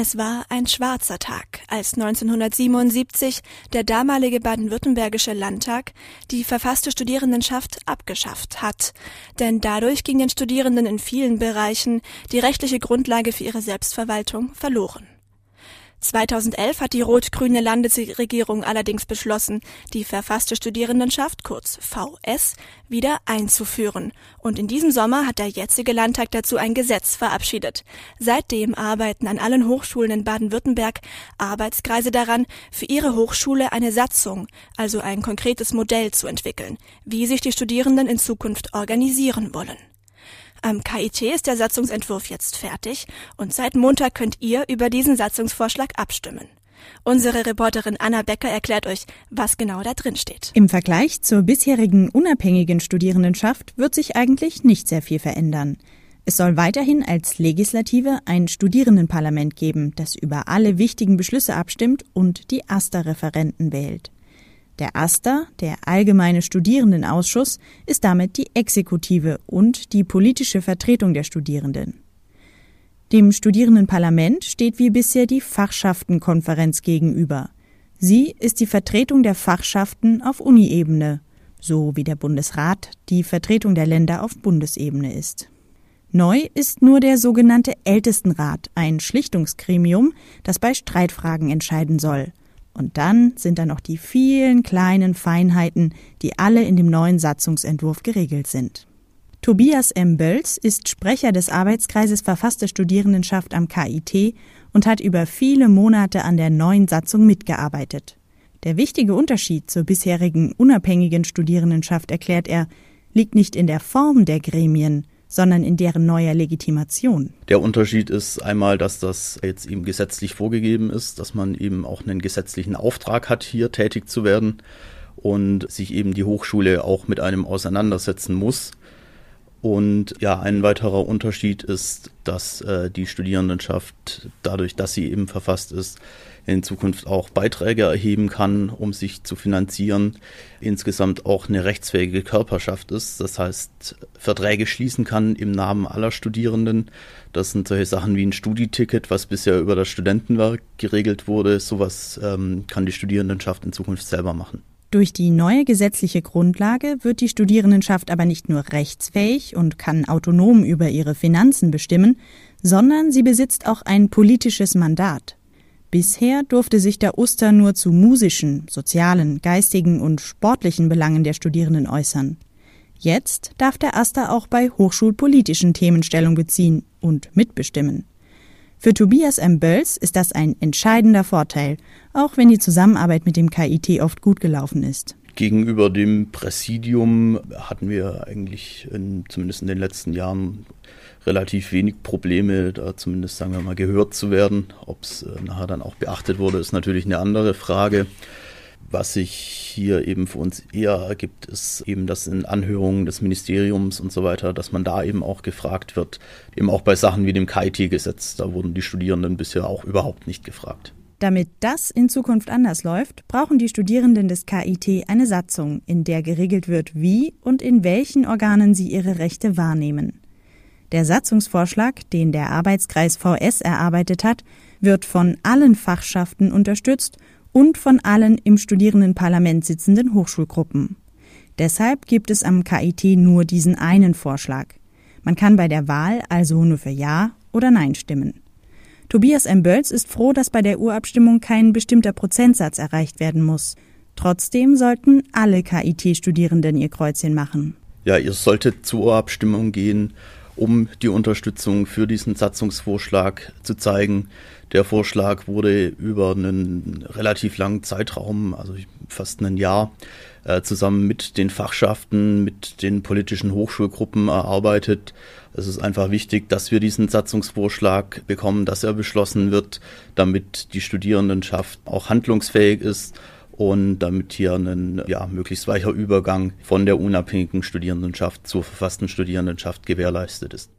Es war ein schwarzer Tag, als 1977 der damalige baden-württembergische Landtag die verfasste Studierendenschaft abgeschafft hat. Denn dadurch ging den Studierenden in vielen Bereichen die rechtliche Grundlage für ihre Selbstverwaltung verloren. 2011 hat die rot-grüne Landesregierung allerdings beschlossen, die verfasste Studierendenschaft, kurz VS, wieder einzuführen. Und in diesem Sommer hat der jetzige Landtag dazu ein Gesetz verabschiedet. Seitdem arbeiten an allen Hochschulen in Baden-Württemberg Arbeitskreise daran, für ihre Hochschule eine Satzung, also ein konkretes Modell zu entwickeln, wie sich die Studierenden in Zukunft organisieren wollen. Am KIT ist der Satzungsentwurf jetzt fertig und seit Montag könnt ihr über diesen Satzungsvorschlag abstimmen. Unsere Reporterin Anna Becker erklärt euch, was genau da drin steht. Im Vergleich zur bisherigen unabhängigen Studierendenschaft wird sich eigentlich nicht sehr viel verändern. Es soll weiterhin als Legislative ein Studierendenparlament geben, das über alle wichtigen Beschlüsse abstimmt und die AStA-Referenten wählt. Der AStA, der Allgemeine Studierendenausschuss, ist damit die Exekutive und die politische Vertretung der Studierenden. Dem Studierendenparlament steht wie bisher die Fachschaftenkonferenz gegenüber. Sie ist die Vertretung der Fachschaften auf Uniebene, so wie der Bundesrat die Vertretung der Länder auf Bundesebene ist. Neu ist nur der sogenannte Ältestenrat, ein Schlichtungsgremium, das bei Streitfragen entscheiden soll. Und dann sind da noch die vielen kleinen Feinheiten, die alle in dem neuen Satzungsentwurf geregelt sind. Tobias M. Bölz ist Sprecher des Arbeitskreises Verfasste Studierendenschaft am KIT und hat über viele Monate an der neuen Satzung mitgearbeitet. Der wichtige Unterschied zur bisherigen unabhängigen Studierendenschaft, erklärt er, liegt nicht in der Form der Gremien, sondern in deren neuer Legitimation. Der Unterschied ist einmal, dass das jetzt eben gesetzlich vorgegeben ist, dass man eben auch einen gesetzlichen Auftrag hat, hier tätig zu werden und sich eben die Hochschule auch mit einem auseinandersetzen muss. Und ja, ein weiterer Unterschied ist, dass äh, die Studierendenschaft dadurch, dass sie eben verfasst ist, in Zukunft auch Beiträge erheben kann, um sich zu finanzieren, insgesamt auch eine rechtsfähige Körperschaft ist. Das heißt, Verträge schließen kann im Namen aller Studierenden. Das sind solche Sachen wie ein Studieticket, was bisher über das Studentenwerk geregelt wurde. Sowas ähm, kann die Studierendenschaft in Zukunft selber machen. Durch die neue gesetzliche Grundlage wird die Studierendenschaft aber nicht nur rechtsfähig und kann autonom über ihre Finanzen bestimmen, sondern sie besitzt auch ein politisches Mandat. Bisher durfte sich der Oster nur zu musischen, sozialen, geistigen und sportlichen Belangen der Studierenden äußern. Jetzt darf der Aster auch bei hochschulpolitischen Themen Stellung beziehen und mitbestimmen. Für Tobias M. Bölls ist das ein entscheidender Vorteil, auch wenn die Zusammenarbeit mit dem KIT oft gut gelaufen ist. Gegenüber dem Präsidium hatten wir eigentlich in, zumindest in den letzten Jahren relativ wenig Probleme, da zumindest sagen wir mal gehört zu werden. Ob es äh, nachher dann auch beachtet wurde, ist natürlich eine andere Frage. Was sich hier eben für uns eher ergibt, ist eben, dass in Anhörungen des Ministeriums und so weiter, dass man da eben auch gefragt wird, eben auch bei Sachen wie dem KIT-Gesetz. Da wurden die Studierenden bisher auch überhaupt nicht gefragt. Damit das in Zukunft anders läuft, brauchen die Studierenden des KIT eine Satzung, in der geregelt wird, wie und in welchen Organen sie ihre Rechte wahrnehmen. Der Satzungsvorschlag, den der Arbeitskreis VS erarbeitet hat, wird von allen Fachschaften unterstützt und von allen im Studierendenparlament sitzenden Hochschulgruppen. Deshalb gibt es am KIT nur diesen einen Vorschlag. Man kann bei der Wahl also nur für Ja oder Nein stimmen. Tobias M. Bölz ist froh, dass bei der Urabstimmung kein bestimmter Prozentsatz erreicht werden muss. Trotzdem sollten alle KIT-Studierenden ihr Kreuzchen machen. Ja, ihr solltet zur Urabstimmung gehen, um die Unterstützung für diesen Satzungsvorschlag zu zeigen. Der Vorschlag wurde über einen relativ langen Zeitraum, also fast ein Jahr, äh, zusammen mit den Fachschaften, mit den politischen Hochschulgruppen erarbeitet. Es ist einfach wichtig, dass wir diesen Satzungsvorschlag bekommen, dass er beschlossen wird, damit die Studierendenschaft auch handlungsfähig ist und damit hier ein ja, möglichst weicher Übergang von der unabhängigen Studierendenschaft zur verfassten Studierendenschaft gewährleistet ist.